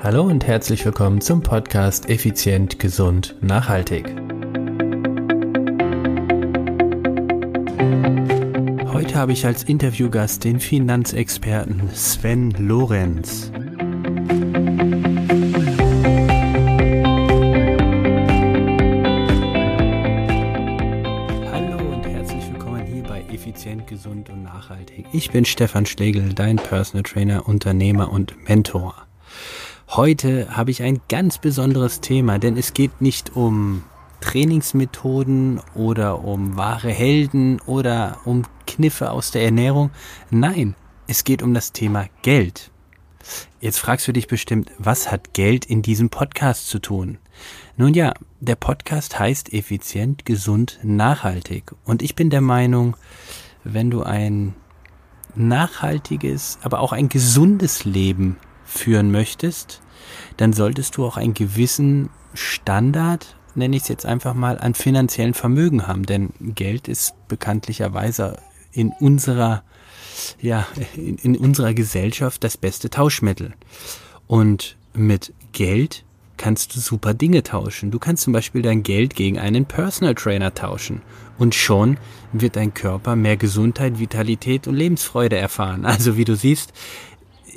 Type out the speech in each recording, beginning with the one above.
Hallo und herzlich willkommen zum Podcast Effizient, Gesund, Nachhaltig. Heute habe ich als Interviewgast den Finanzexperten Sven Lorenz. Hallo und herzlich willkommen hier bei Effizient, Gesund und Nachhaltig. Ich bin Stefan Schlegel, dein Personal Trainer, Unternehmer und Mentor. Heute habe ich ein ganz besonderes Thema, denn es geht nicht um Trainingsmethoden oder um wahre Helden oder um Kniffe aus der Ernährung. Nein, es geht um das Thema Geld. Jetzt fragst du dich bestimmt, was hat Geld in diesem Podcast zu tun? Nun ja, der Podcast heißt effizient, gesund, nachhaltig. Und ich bin der Meinung, wenn du ein nachhaltiges, aber auch ein gesundes Leben führen möchtest, dann solltest du auch einen gewissen Standard, nenne ich es jetzt einfach mal, an finanziellen Vermögen haben. Denn Geld ist bekanntlicherweise in unserer, ja, in, in unserer Gesellschaft das beste Tauschmittel. Und mit Geld kannst du super Dinge tauschen. Du kannst zum Beispiel dein Geld gegen einen Personal Trainer tauschen. Und schon wird dein Körper mehr Gesundheit, Vitalität und Lebensfreude erfahren. Also wie du siehst,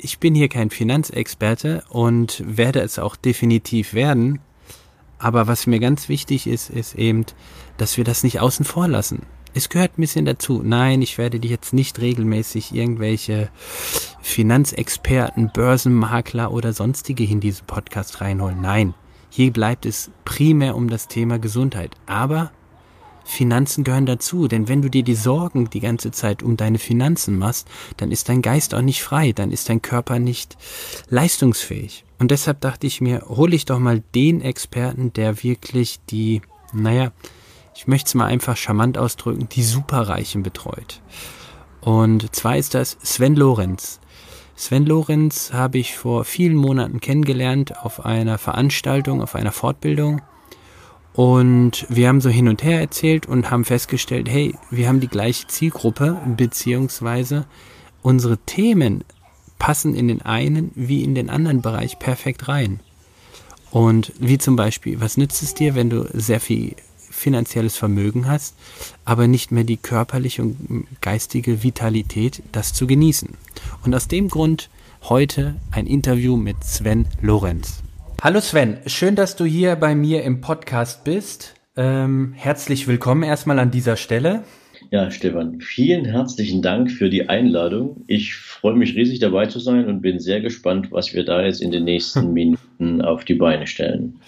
ich bin hier kein Finanzexperte und werde es auch definitiv werden. Aber was mir ganz wichtig ist, ist eben, dass wir das nicht außen vor lassen. Es gehört ein bisschen dazu. Nein, ich werde dich jetzt nicht regelmäßig irgendwelche Finanzexperten, Börsenmakler oder sonstige in diesen Podcast reinholen. Nein, hier bleibt es primär um das Thema Gesundheit. Aber Finanzen gehören dazu, denn wenn du dir die Sorgen die ganze Zeit um deine Finanzen machst, dann ist dein Geist auch nicht frei, dann ist dein Körper nicht leistungsfähig. Und deshalb dachte ich mir, hole ich doch mal den Experten, der wirklich die, naja, ich möchte es mal einfach charmant ausdrücken, die Superreichen betreut. Und zwar ist das Sven Lorenz. Sven Lorenz habe ich vor vielen Monaten kennengelernt auf einer Veranstaltung, auf einer Fortbildung. Und wir haben so hin und her erzählt und haben festgestellt, hey, wir haben die gleiche Zielgruppe, beziehungsweise unsere Themen passen in den einen wie in den anderen Bereich perfekt rein. Und wie zum Beispiel, was nützt es dir, wenn du sehr viel finanzielles Vermögen hast, aber nicht mehr die körperliche und geistige Vitalität, das zu genießen? Und aus dem Grund heute ein Interview mit Sven Lorenz. Hallo Sven, schön, dass du hier bei mir im Podcast bist. Ähm, herzlich willkommen erstmal an dieser Stelle. Ja, Stefan, vielen herzlichen Dank für die Einladung. Ich freue mich riesig dabei zu sein und bin sehr gespannt, was wir da jetzt in den nächsten Minuten auf die Beine stellen.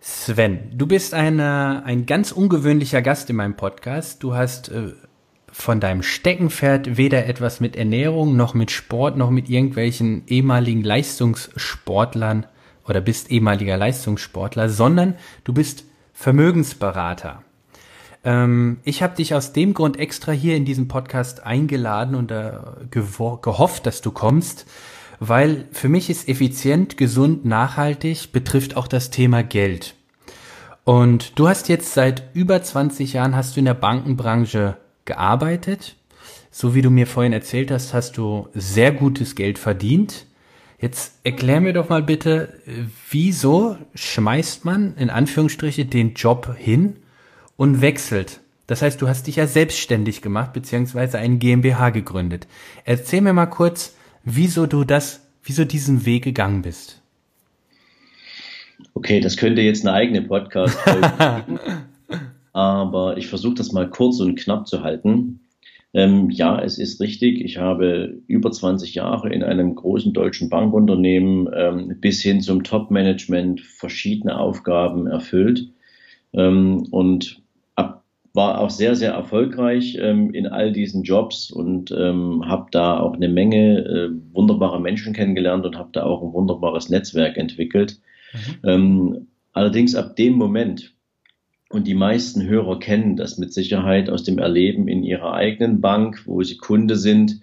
Sven, du bist eine, ein ganz ungewöhnlicher Gast in meinem Podcast. Du hast äh, von deinem Steckenpferd weder etwas mit Ernährung noch mit Sport noch mit irgendwelchen ehemaligen Leistungssportlern oder bist ehemaliger Leistungssportler, sondern du bist Vermögensberater. Ähm, ich habe dich aus dem Grund extra hier in diesem Podcast eingeladen und äh, gehofft, dass du kommst, weil für mich ist effizient, gesund, nachhaltig betrifft auch das Thema Geld. Und du hast jetzt seit über 20 Jahren hast du in der Bankenbranche gearbeitet. So wie du mir vorhin erzählt hast, hast du sehr gutes Geld verdient. Jetzt erklär mir doch mal bitte, wieso schmeißt man in Anführungsstriche den Job hin und wechselt? Das heißt, du hast dich ja selbstständig gemacht, beziehungsweise ein GmbH gegründet. Erzähl mir mal kurz, wieso du das, wieso diesen Weg gegangen bist. Okay, das könnte jetzt eine eigene podcast geben. aber ich versuche das mal kurz und knapp zu halten. Ähm, ja, es ist richtig. Ich habe über 20 Jahre in einem großen deutschen Bankunternehmen ähm, bis hin zum Top-Management verschiedene Aufgaben erfüllt ähm, und ab, war auch sehr, sehr erfolgreich ähm, in all diesen Jobs und ähm, habe da auch eine Menge äh, wunderbare Menschen kennengelernt und habe da auch ein wunderbares Netzwerk entwickelt. Mhm. Ähm, allerdings ab dem Moment, und die meisten Hörer kennen das mit Sicherheit aus dem Erleben in ihrer eigenen Bank, wo sie Kunde sind.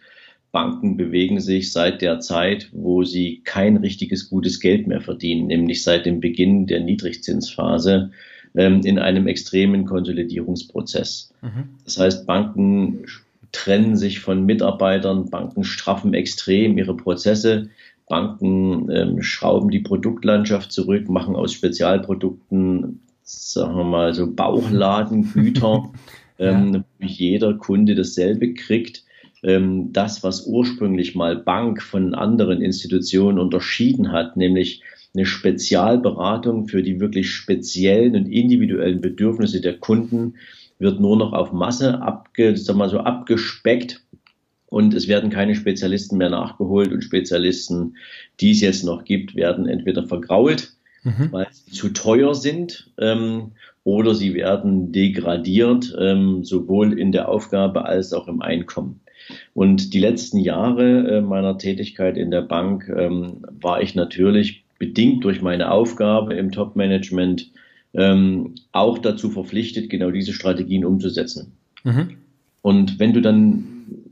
Banken bewegen sich seit der Zeit, wo sie kein richtiges gutes Geld mehr verdienen, nämlich seit dem Beginn der Niedrigzinsphase ähm, in einem extremen Konsolidierungsprozess. Mhm. Das heißt, Banken trennen sich von Mitarbeitern, Banken straffen extrem ihre Prozesse, Banken ähm, schrauben die Produktlandschaft zurück, machen aus Spezialprodukten, sagen wir mal, so Bauchladengüter, ähm, ja. wo jeder Kunde dasselbe kriegt. Ähm, das, was ursprünglich mal Bank von anderen Institutionen unterschieden hat, nämlich eine Spezialberatung für die wirklich speziellen und individuellen Bedürfnisse der Kunden, wird nur noch auf Masse abge, sag mal so abgespeckt und es werden keine Spezialisten mehr nachgeholt und Spezialisten, die es jetzt noch gibt, werden entweder vergrault, mhm. weil sie zu teuer sind, ähm, oder sie werden degradiert, ähm, sowohl in der Aufgabe als auch im Einkommen. Und die letzten Jahre äh, meiner Tätigkeit in der Bank ähm, war ich natürlich bedingt durch meine Aufgabe im Top-Management ähm, auch dazu verpflichtet, genau diese Strategien umzusetzen. Mhm. Und wenn du dann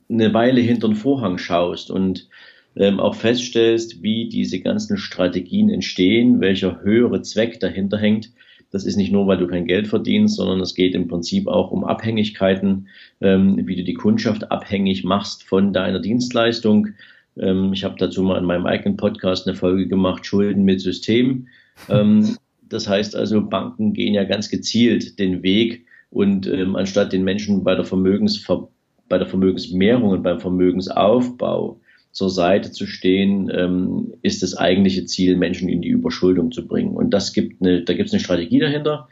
eine Weile hinter den Vorhang schaust und ähm, auch feststellst, wie diese ganzen Strategien entstehen, welcher höhere Zweck dahinter hängt. Das ist nicht nur, weil du kein Geld verdienst, sondern es geht im Prinzip auch um Abhängigkeiten, ähm, wie du die Kundschaft abhängig machst von deiner Dienstleistung. Ähm, ich habe dazu mal in meinem eigenen Podcast eine Folge gemacht, Schulden mit System. Ähm, das heißt also, Banken gehen ja ganz gezielt den Weg und ähm, anstatt den Menschen bei der Vermögensver bei der Vermögensmehrung und beim Vermögensaufbau zur Seite zu stehen, ähm, ist das eigentliche Ziel, Menschen in die Überschuldung zu bringen. Und das gibt eine, da gibt es eine Strategie dahinter.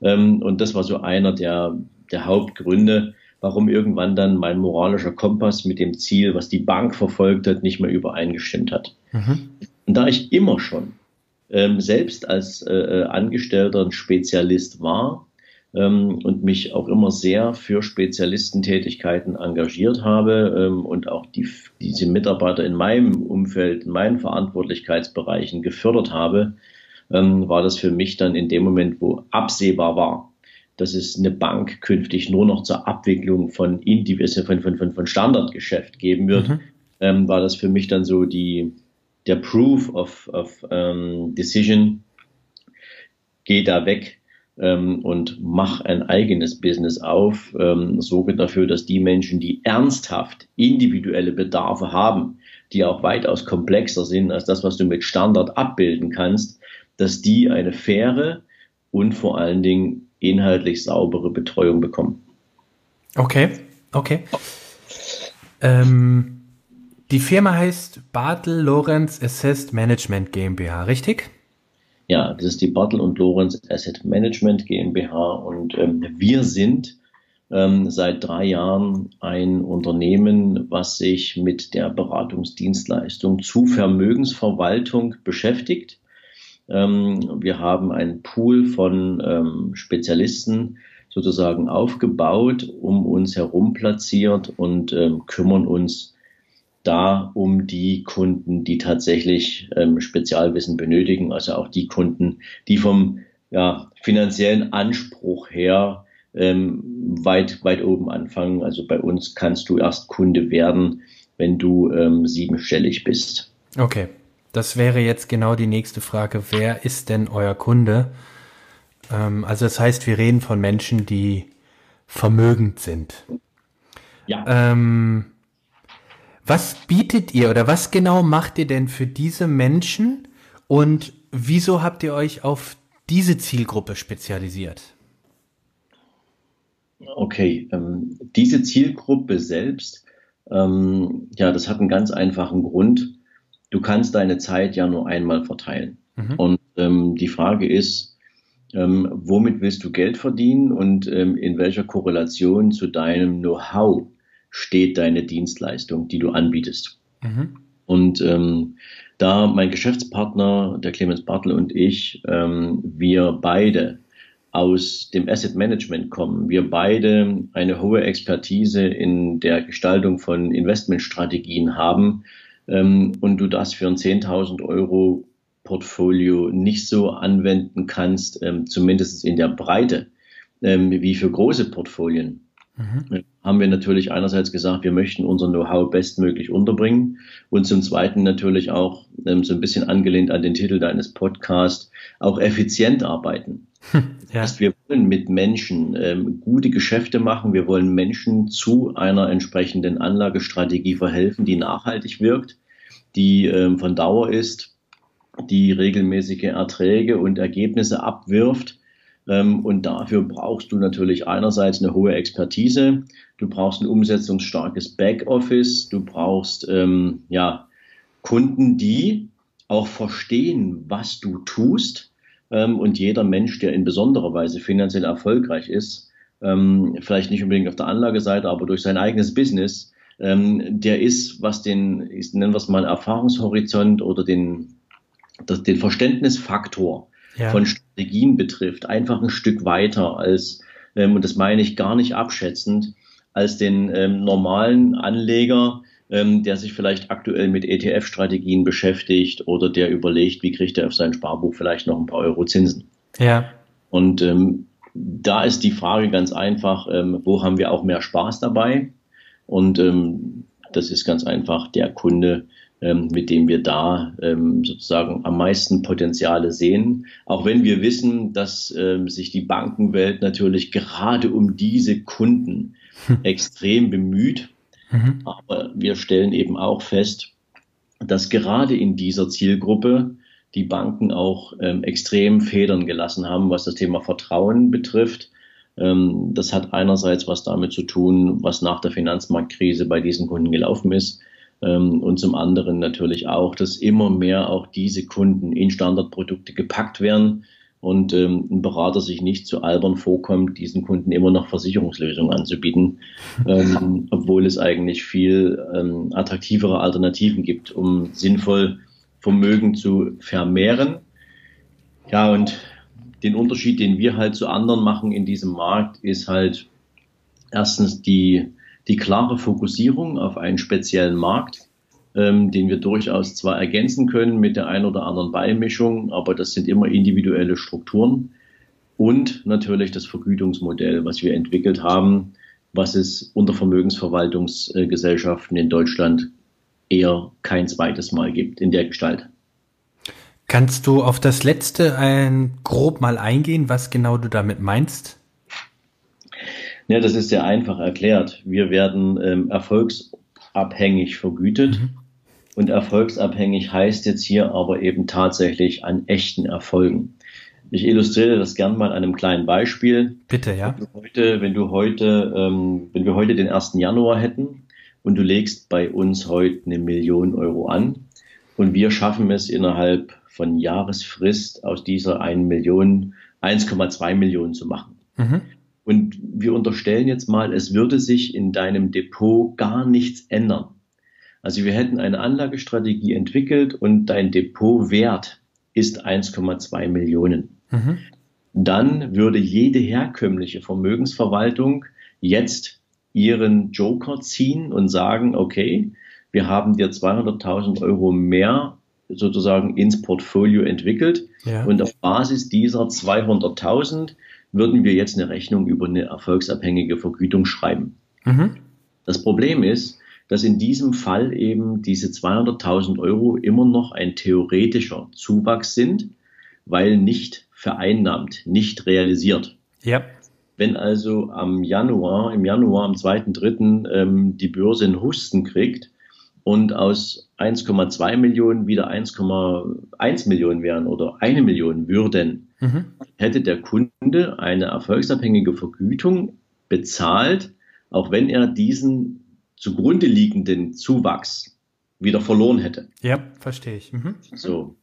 Ähm, und das war so einer der, der Hauptgründe, warum irgendwann dann mein moralischer Kompass mit dem Ziel, was die Bank verfolgt hat, nicht mehr übereingestimmt hat. Mhm. Und da ich immer schon ähm, selbst als äh, äh Angestellter ein Spezialist war, ähm, und mich auch immer sehr für Spezialistentätigkeiten engagiert habe ähm, und auch die, diese Mitarbeiter in meinem Umfeld, in meinen Verantwortlichkeitsbereichen gefördert habe, ähm, war das für mich dann in dem Moment, wo absehbar war, dass es eine Bank künftig nur noch zur Abwicklung von, von, von, von, von Standardgeschäft geben wird, mhm. ähm, war das für mich dann so die, der Proof of, of um, Decision, geh da weg, ähm, und mach ein eigenes Business auf, ähm, sorge dafür, dass die Menschen, die ernsthaft individuelle Bedarfe haben, die auch weitaus komplexer sind als das, was du mit Standard abbilden kannst, dass die eine faire und vor allen Dingen inhaltlich saubere Betreuung bekommen. Okay, okay. Ähm, die Firma heißt Bartel Lorenz Assessed Management GmbH, richtig? Ja, das ist die Bartel und Lorenz Asset Management GmbH und ähm, wir sind ähm, seit drei Jahren ein Unternehmen, was sich mit der Beratungsdienstleistung zu Vermögensverwaltung beschäftigt. Ähm, wir haben einen Pool von ähm, Spezialisten sozusagen aufgebaut, um uns herum platziert und ähm, kümmern uns da um die Kunden, die tatsächlich ähm, Spezialwissen benötigen, also auch die Kunden, die vom ja, finanziellen Anspruch her ähm, weit, weit oben anfangen. Also bei uns kannst du erst Kunde werden, wenn du ähm, siebenstellig bist. Okay, das wäre jetzt genau die nächste Frage. Wer ist denn euer Kunde? Ähm, also das heißt, wir reden von Menschen, die vermögend sind. Ja. Ähm, was bietet ihr oder was genau macht ihr denn für diese Menschen und wieso habt ihr euch auf diese Zielgruppe spezialisiert? Okay, ähm, diese Zielgruppe selbst, ähm, ja, das hat einen ganz einfachen Grund. Du kannst deine Zeit ja nur einmal verteilen. Mhm. Und ähm, die Frage ist, ähm, womit willst du Geld verdienen und ähm, in welcher Korrelation zu deinem Know-how steht deine Dienstleistung, die du anbietest. Mhm. Und ähm, da mein Geschäftspartner, der Clemens Bartel und ich, ähm, wir beide aus dem Asset Management kommen, wir beide eine hohe Expertise in der Gestaltung von Investmentstrategien haben ähm, und du das für ein 10.000 Euro Portfolio nicht so anwenden kannst, ähm, zumindest in der Breite, ähm, wie für große Portfolien, Mhm. Haben wir natürlich einerseits gesagt, wir möchten unser Know-how bestmöglich unterbringen und zum Zweiten natürlich auch ähm, so ein bisschen angelehnt an den Titel deines Podcasts auch effizient arbeiten. Ja. Das heißt, wir wollen mit Menschen ähm, gute Geschäfte machen. Wir wollen Menschen zu einer entsprechenden Anlagestrategie verhelfen, die nachhaltig wirkt, die ähm, von Dauer ist, die regelmäßige Erträge und Ergebnisse abwirft. Ähm, und dafür brauchst du natürlich einerseits eine hohe Expertise, du brauchst ein umsetzungsstarkes Backoffice, du brauchst ähm, ja, Kunden, die auch verstehen, was du tust. Ähm, und jeder Mensch, der in besonderer Weise finanziell erfolgreich ist, ähm, vielleicht nicht unbedingt auf der Anlageseite, aber durch sein eigenes Business, der ist, was den, ich nenne es mal Erfahrungshorizont oder den, den Verständnisfaktor ja. von Strategien betrifft, einfach ein Stück weiter als, ähm, und das meine ich gar nicht abschätzend, als den ähm, normalen Anleger, ähm, der sich vielleicht aktuell mit ETF-Strategien beschäftigt oder der überlegt, wie kriegt er auf sein Sparbuch vielleicht noch ein paar Euro Zinsen. Ja. Und ähm, da ist die Frage ganz einfach, ähm, wo haben wir auch mehr Spaß dabei? Und ähm, das ist ganz einfach der Kunde, ähm, mit dem wir da ähm, sozusagen am meisten Potenziale sehen. Auch wenn wir wissen, dass ähm, sich die Bankenwelt natürlich gerade um diese Kunden hm. extrem bemüht. Mhm. Aber wir stellen eben auch fest, dass gerade in dieser Zielgruppe die Banken auch ähm, extrem Federn gelassen haben, was das Thema Vertrauen betrifft. Ähm, das hat einerseits was damit zu tun, was nach der Finanzmarktkrise bei diesen Kunden gelaufen ist. Ähm, und zum anderen natürlich auch, dass immer mehr auch diese Kunden in Standardprodukte gepackt werden und ähm, ein Berater sich nicht zu albern vorkommt, diesen Kunden immer noch Versicherungslösungen anzubieten, ähm, obwohl es eigentlich viel attraktivere Alternativen gibt, um sinnvoll Vermögen zu vermehren. Ja, und den Unterschied, den wir halt zu anderen machen in diesem Markt, ist halt erstens die die klare Fokussierung auf einen speziellen Markt, ähm, den wir durchaus zwar ergänzen können mit der ein oder anderen Beimischung, aber das sind immer individuelle Strukturen. Und natürlich das Vergütungsmodell, was wir entwickelt haben, was es unter Vermögensverwaltungsgesellschaften in Deutschland eher kein zweites Mal gibt in der Gestalt. Kannst du auf das letzte ein, grob mal eingehen, was genau du damit meinst? Ja, das ist sehr einfach erklärt. Wir werden ähm, erfolgsabhängig vergütet. Mhm. Und erfolgsabhängig heißt jetzt hier aber eben tatsächlich an echten Erfolgen. Ich illustriere das gern mal an einem kleinen Beispiel. Bitte, ja. Wenn du heute, wenn du heute, ähm, wenn wir heute den 1. Januar hätten und du legst bei uns heute eine Million Euro an und wir schaffen es innerhalb von Jahresfrist aus dieser 1 Million 1,2 Millionen zu machen. Mhm. Und wir unterstellen jetzt mal, es würde sich in deinem Depot gar nichts ändern. Also wir hätten eine Anlagestrategie entwickelt und dein Depotwert ist 1,2 Millionen. Mhm. Dann würde jede herkömmliche Vermögensverwaltung jetzt ihren Joker ziehen und sagen, okay, wir haben dir 200.000 Euro mehr sozusagen ins Portfolio entwickelt ja. und auf Basis dieser 200.000 würden wir jetzt eine Rechnung über eine erfolgsabhängige Vergütung schreiben. Mhm. Das Problem ist, dass in diesem Fall eben diese 200.000 Euro immer noch ein theoretischer Zuwachs sind, weil nicht vereinnahmt, nicht realisiert. Ja. Wenn also am Januar, im Januar, am 2.3. Ähm, die Börse einen Husten kriegt und aus 1,2 Millionen wieder 1,1 Millionen wären oder eine Million würden, mhm. hätte der Kunde eine erfolgsabhängige Vergütung bezahlt, auch wenn er diesen zugrunde liegenden Zuwachs wieder verloren hätte. Ja, verstehe ich. Mhm. So.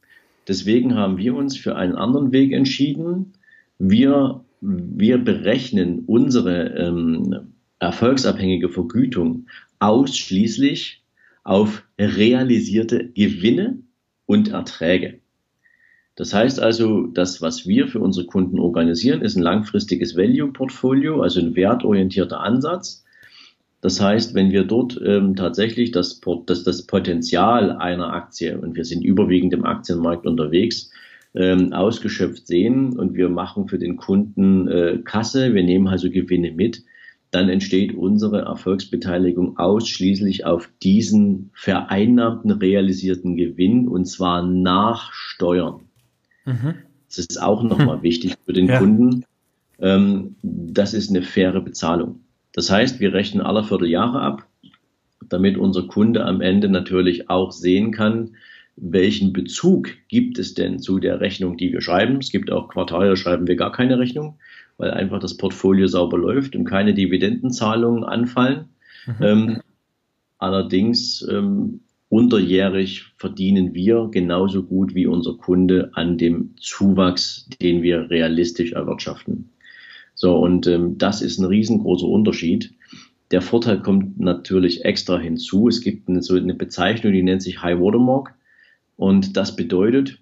Deswegen haben wir uns für einen anderen Weg entschieden. Wir, wir berechnen unsere ähm, erfolgsabhängige Vergütung ausschließlich auf realisierte Gewinne und Erträge. Das heißt also, das, was wir für unsere Kunden organisieren, ist ein langfristiges Value-Portfolio, also ein wertorientierter Ansatz. Das heißt, wenn wir dort ähm, tatsächlich das, das, das Potenzial einer Aktie, und wir sind überwiegend im Aktienmarkt unterwegs, ähm, ausgeschöpft sehen und wir machen für den Kunden äh, Kasse, wir nehmen also Gewinne mit, dann entsteht unsere Erfolgsbeteiligung ausschließlich auf diesen vereinnahmten realisierten Gewinn und zwar nach Steuern. Mhm. Das ist auch nochmal mhm. wichtig für den ja. Kunden. Ähm, das ist eine faire Bezahlung. Das heißt, wir rechnen alle Vierteljahre ab. damit unser Kunde am Ende natürlich auch sehen kann, welchen Bezug gibt es denn zu der Rechnung, die wir schreiben. Es gibt auch Quartale, da schreiben wir gar keine Rechnung, weil einfach das Portfolio sauber läuft und keine Dividendenzahlungen anfallen. Mhm. Ähm, allerdings ähm, unterjährig verdienen wir genauso gut wie unser Kunde an dem Zuwachs, den wir realistisch erwirtschaften. So, und ähm, das ist ein riesengroßer Unterschied. Der Vorteil kommt natürlich extra hinzu. Es gibt eine, so eine Bezeichnung, die nennt sich High Watermark. Und das bedeutet,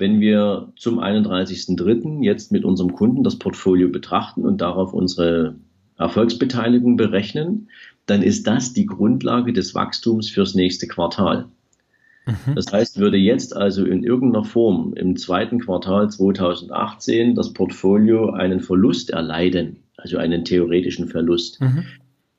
wenn wir zum 31.03. jetzt mit unserem Kunden das Portfolio betrachten und darauf unsere Erfolgsbeteiligung berechnen, dann ist das die Grundlage des Wachstums fürs nächste Quartal. Mhm. Das heißt, würde jetzt also in irgendeiner Form im zweiten Quartal 2018 das Portfolio einen Verlust erleiden, also einen theoretischen Verlust, mhm.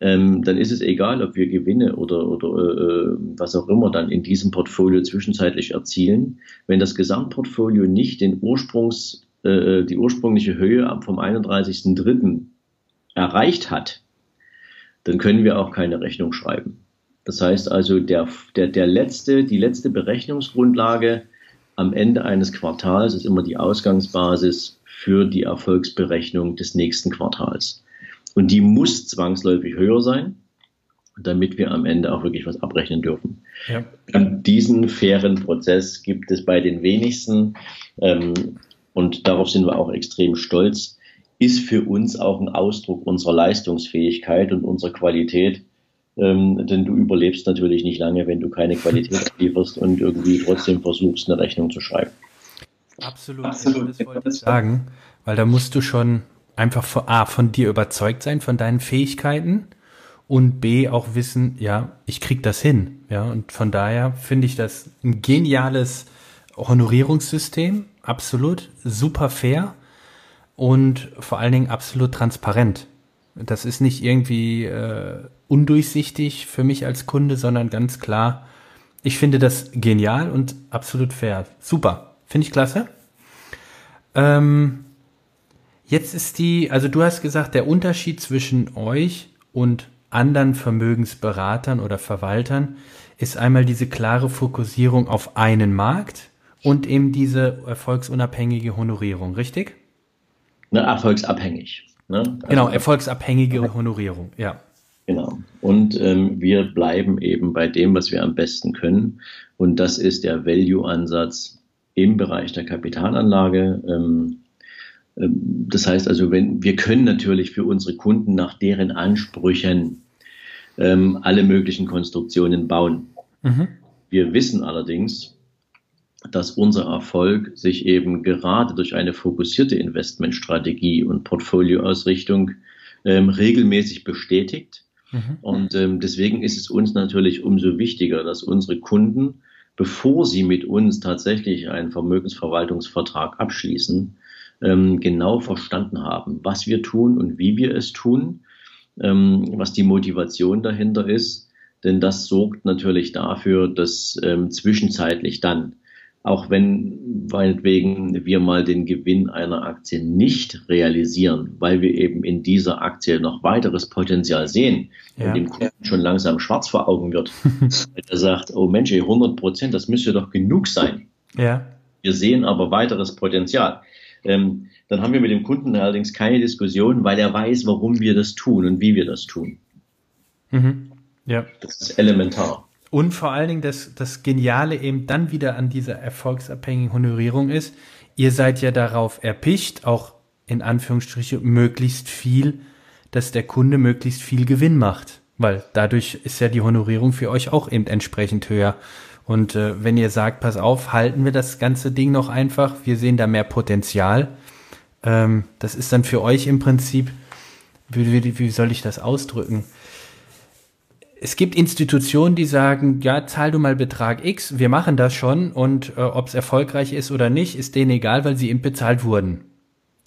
Ähm, dann ist es egal, ob wir Gewinne oder, oder äh, was auch immer dann in diesem Portfolio zwischenzeitlich erzielen. Wenn das Gesamtportfolio nicht den Ursprungs, äh, die ursprüngliche Höhe vom 31.03. erreicht hat, dann können wir auch keine Rechnung schreiben. Das heißt also, der, der, der letzte, die letzte Berechnungsgrundlage am Ende eines Quartals ist immer die Ausgangsbasis für die Erfolgsberechnung des nächsten Quartals. Und die muss zwangsläufig höher sein, damit wir am Ende auch wirklich was abrechnen dürfen. Ja. Und diesen fairen Prozess gibt es bei den wenigsten. Ähm, und darauf sind wir auch extrem stolz ist für uns auch ein Ausdruck unserer Leistungsfähigkeit und unserer Qualität. Ähm, denn du überlebst natürlich nicht lange, wenn du keine Qualität lieferst und irgendwie trotzdem versuchst, eine Rechnung zu schreiben. Absolut, Absolut. das wollte ich sagen, weil da musst du schon einfach von, A, von dir überzeugt sein, von deinen Fähigkeiten und B, auch wissen, ja, ich krieg das hin. Ja, und von daher finde ich das ein geniales Honorierungssystem, absolut, super fair und vor allen Dingen absolut transparent. Das ist nicht irgendwie äh, undurchsichtig für mich als Kunde, sondern ganz klar. Ich finde das genial und absolut fair. Super. Finde ich klasse. Ähm, jetzt ist die, also du hast gesagt, der Unterschied zwischen euch und anderen Vermögensberatern oder Verwaltern ist einmal diese klare Fokussierung auf einen Markt und eben diese erfolgsunabhängige Honorierung, richtig? ne, erfolgsabhängig. Ne? Also, genau, erfolgsabhängige Honorierung, ja. Genau. Und ähm, wir bleiben eben bei dem, was wir am besten können. Und das ist der Value-Ansatz im Bereich der Kapitalanlage. Ähm, ähm, das heißt also, wenn wir können natürlich für unsere Kunden nach deren Ansprüchen ähm, alle möglichen Konstruktionen bauen. Mhm. Wir wissen allerdings, dass unser Erfolg sich eben gerade durch eine fokussierte Investmentstrategie und Portfolioausrichtung ähm, regelmäßig bestätigt. Mhm. Und ähm, deswegen ist es uns natürlich umso wichtiger, dass unsere Kunden, bevor sie mit uns tatsächlich einen Vermögensverwaltungsvertrag abschließen, ähm, genau verstanden haben, was wir tun und wie wir es tun, ähm, was die Motivation dahinter ist. Denn das sorgt natürlich dafür, dass ähm, zwischenzeitlich dann auch wenn meinetwegen wir mal den Gewinn einer Aktie nicht realisieren, weil wir eben in dieser Aktie noch weiteres Potenzial sehen ja. und dem Kunden schon langsam schwarz vor Augen wird, er sagt, oh Mensch, 100 Prozent, das müsste doch genug sein. Ja. Wir sehen aber weiteres Potenzial. Ähm, dann haben wir mit dem Kunden allerdings keine Diskussion, weil er weiß, warum wir das tun und wie wir das tun. Mhm. Ja. Das ist elementar. Und vor allen Dingen das, das Geniale eben dann wieder an dieser erfolgsabhängigen Honorierung ist, ihr seid ja darauf erpicht, auch in Anführungsstriche möglichst viel, dass der Kunde möglichst viel Gewinn macht. Weil dadurch ist ja die Honorierung für euch auch eben entsprechend höher. Und äh, wenn ihr sagt, pass auf, halten wir das ganze Ding noch einfach, wir sehen da mehr Potenzial, ähm, das ist dann für euch im Prinzip, wie, wie, wie soll ich das ausdrücken? es gibt Institutionen, die sagen, ja, zahl du mal Betrag X, wir machen das schon und äh, ob es erfolgreich ist oder nicht, ist denen egal, weil sie eben bezahlt wurden.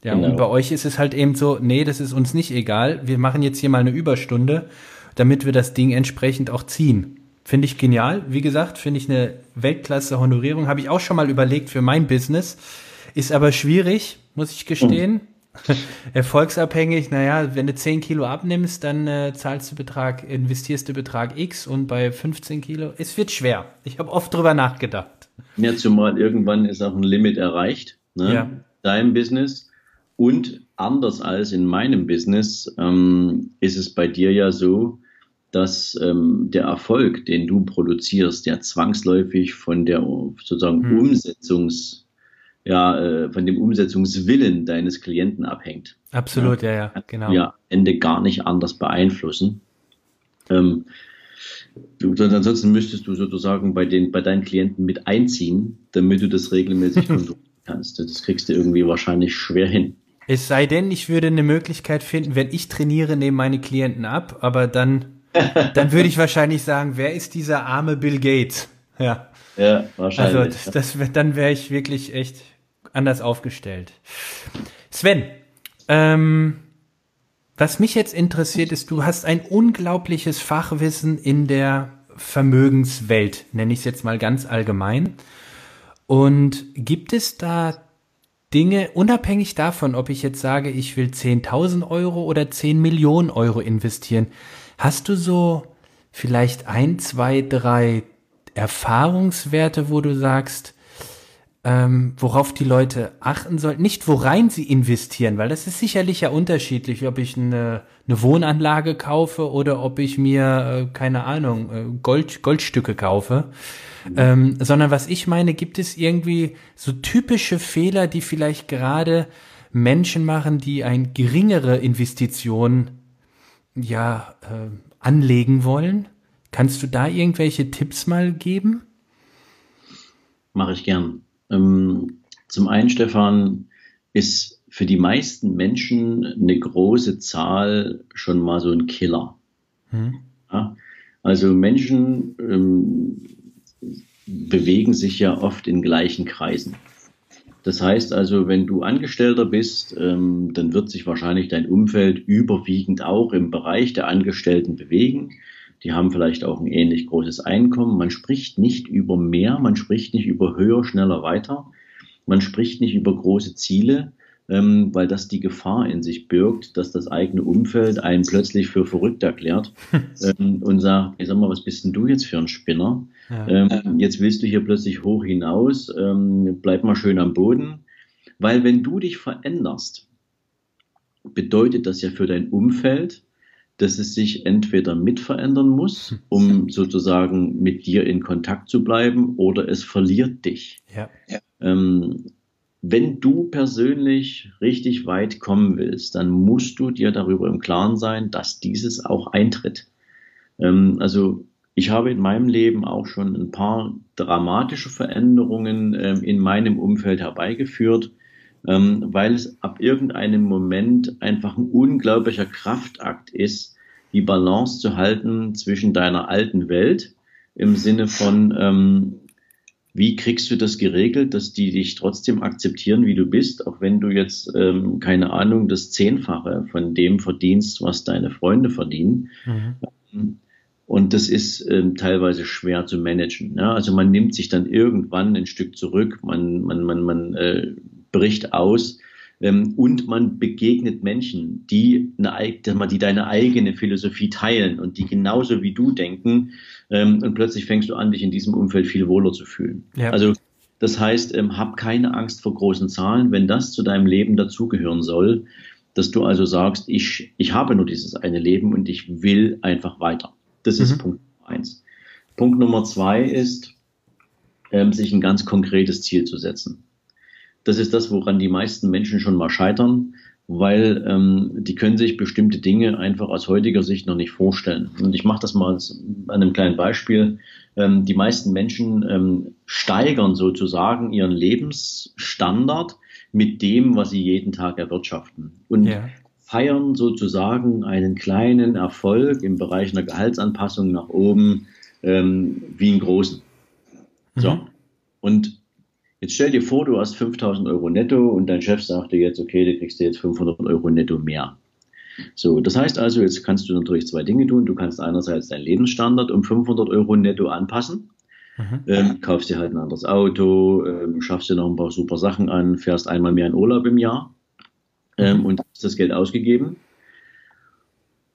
Ja, genau. und bei euch ist es halt eben so, nee, das ist uns nicht egal, wir machen jetzt hier mal eine Überstunde, damit wir das Ding entsprechend auch ziehen. Finde ich genial. Wie gesagt, finde ich eine Weltklasse-Honorierung. Habe ich auch schon mal überlegt für mein Business. Ist aber schwierig, muss ich gestehen. Erfolgsabhängig, naja, wenn du 10 Kilo abnimmst, dann äh, zahlst du Betrag, investierst du Betrag X und bei 15 Kilo, es wird schwer. Ich habe oft drüber nachgedacht. Ja, zumal irgendwann ist auch ein Limit erreicht, ne? Ja. Dein Business. Und anders als in meinem Business ähm, ist es bei dir ja so, dass ähm, der Erfolg, den du produzierst, ja zwangsläufig von der sozusagen hm. Umsetzungs ja, äh, von dem Umsetzungswillen deines Klienten abhängt. Absolut, ja, ja, ja genau. Ja, Ende gar nicht anders beeinflussen. Ähm, du, ansonsten müsstest du sozusagen bei, den, bei deinen Klienten mit einziehen, damit du das regelmäßig kontrollieren kannst. Das kriegst du irgendwie wahrscheinlich schwer hin. Es sei denn, ich würde eine Möglichkeit finden, wenn ich trainiere, nehmen meine Klienten ab, aber dann, dann würde ich wahrscheinlich sagen, wer ist dieser arme Bill Gates? Ja. Ja, wahrscheinlich. Also das, das, dann wäre ich wirklich echt anders aufgestellt. Sven, ähm, was mich jetzt interessiert ist, du hast ein unglaubliches Fachwissen in der Vermögenswelt, nenne ich es jetzt mal ganz allgemein. Und gibt es da Dinge, unabhängig davon, ob ich jetzt sage, ich will 10.000 Euro oder 10 Millionen Euro investieren, hast du so vielleicht ein, zwei, drei Erfahrungswerte, wo du sagst, ähm, worauf die Leute achten sollten, nicht worein sie investieren, weil das ist sicherlich ja unterschiedlich, ob ich eine, eine Wohnanlage kaufe oder ob ich mir, äh, keine Ahnung, äh, Gold, Goldstücke kaufe. Ähm, sondern was ich meine, gibt es irgendwie so typische Fehler, die vielleicht gerade Menschen machen, die ein geringere Investition ja äh, anlegen wollen? Kannst du da irgendwelche Tipps mal geben? Mache ich gern. Ähm, zum einen, Stefan, ist für die meisten Menschen eine große Zahl schon mal so ein Killer. Hm. Ja? Also Menschen ähm, bewegen sich ja oft in gleichen Kreisen. Das heißt also, wenn du Angestellter bist, ähm, dann wird sich wahrscheinlich dein Umfeld überwiegend auch im Bereich der Angestellten bewegen. Die haben vielleicht auch ein ähnlich großes Einkommen. Man spricht nicht über mehr, man spricht nicht über höher, schneller, weiter. Man spricht nicht über große Ziele, ähm, weil das die Gefahr in sich birgt, dass das eigene Umfeld einen plötzlich für verrückt erklärt ähm, und sagt, ich sag mal, was bist denn du jetzt für ein Spinner? Ja. Ähm, jetzt willst du hier plötzlich hoch hinaus, ähm, bleib mal schön am Boden. Weil wenn du dich veränderst, bedeutet das ja für dein Umfeld, dass es sich entweder mit verändern muss, um sozusagen mit dir in Kontakt zu bleiben, oder es verliert dich. Ja. Ähm, wenn du persönlich richtig weit kommen willst, dann musst du dir darüber im Klaren sein, dass dieses auch eintritt. Ähm, also ich habe in meinem Leben auch schon ein paar dramatische Veränderungen ähm, in meinem Umfeld herbeigeführt, ähm, weil es ab irgendeinem Moment einfach ein unglaublicher Kraftakt ist, die Balance zu halten zwischen deiner alten Welt im Sinne von, ähm, wie kriegst du das geregelt, dass die dich trotzdem akzeptieren, wie du bist, auch wenn du jetzt, ähm, keine Ahnung, das Zehnfache von dem verdienst, was deine Freunde verdienen. Mhm. Und das ist ähm, teilweise schwer zu managen. Ja? Also man nimmt sich dann irgendwann ein Stück zurück, man, man, man, man äh, bricht aus ähm, und man begegnet Menschen, die, eine, die deine eigene Philosophie teilen und die genauso wie du denken ähm, und plötzlich fängst du an, dich in diesem Umfeld viel wohler zu fühlen. Ja. Also das heißt, ähm, hab keine Angst vor großen Zahlen, wenn das zu deinem Leben dazugehören soll, dass du also sagst, ich, ich habe nur dieses eine Leben und ich will einfach weiter. Das ist mhm. Punkt eins. Punkt Nummer zwei ist, ähm, sich ein ganz konkretes Ziel zu setzen. Das ist das, woran die meisten Menschen schon mal scheitern, weil ähm, die können sich bestimmte Dinge einfach aus heutiger Sicht noch nicht vorstellen. Und ich mache das mal an einem kleinen Beispiel. Ähm, die meisten Menschen ähm, steigern sozusagen ihren Lebensstandard mit dem, was sie jeden Tag erwirtschaften. Und ja. Feiern sozusagen einen kleinen Erfolg im Bereich einer Gehaltsanpassung nach oben ähm, wie einen großen. So. Mhm. Und Jetzt stell dir vor, du hast 5000 Euro netto und dein Chef sagt dir jetzt, okay, du kriegst jetzt 500 Euro netto mehr. So, das heißt also, jetzt kannst du natürlich zwei Dinge tun. Du kannst einerseits deinen Lebensstandard um 500 Euro netto anpassen. Mhm. Ähm, kaufst dir halt ein anderes Auto, ähm, schaffst dir noch ein paar super Sachen an, fährst einmal mehr in Urlaub im Jahr. Ähm, mhm. und hast das Geld ausgegeben.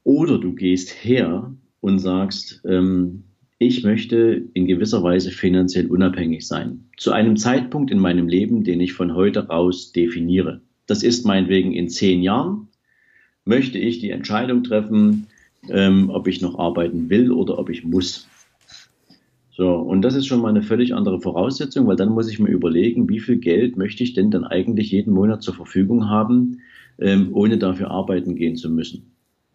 Oder du gehst her und sagst, ähm, ich möchte in gewisser Weise finanziell unabhängig sein. Zu einem Zeitpunkt in meinem Leben, den ich von heute raus definiere. Das ist meinetwegen in zehn Jahren, möchte ich die Entscheidung treffen, ähm, ob ich noch arbeiten will oder ob ich muss. So, und das ist schon mal eine völlig andere Voraussetzung, weil dann muss ich mir überlegen, wie viel Geld möchte ich denn dann eigentlich jeden Monat zur Verfügung haben, ähm, ohne dafür arbeiten gehen zu müssen.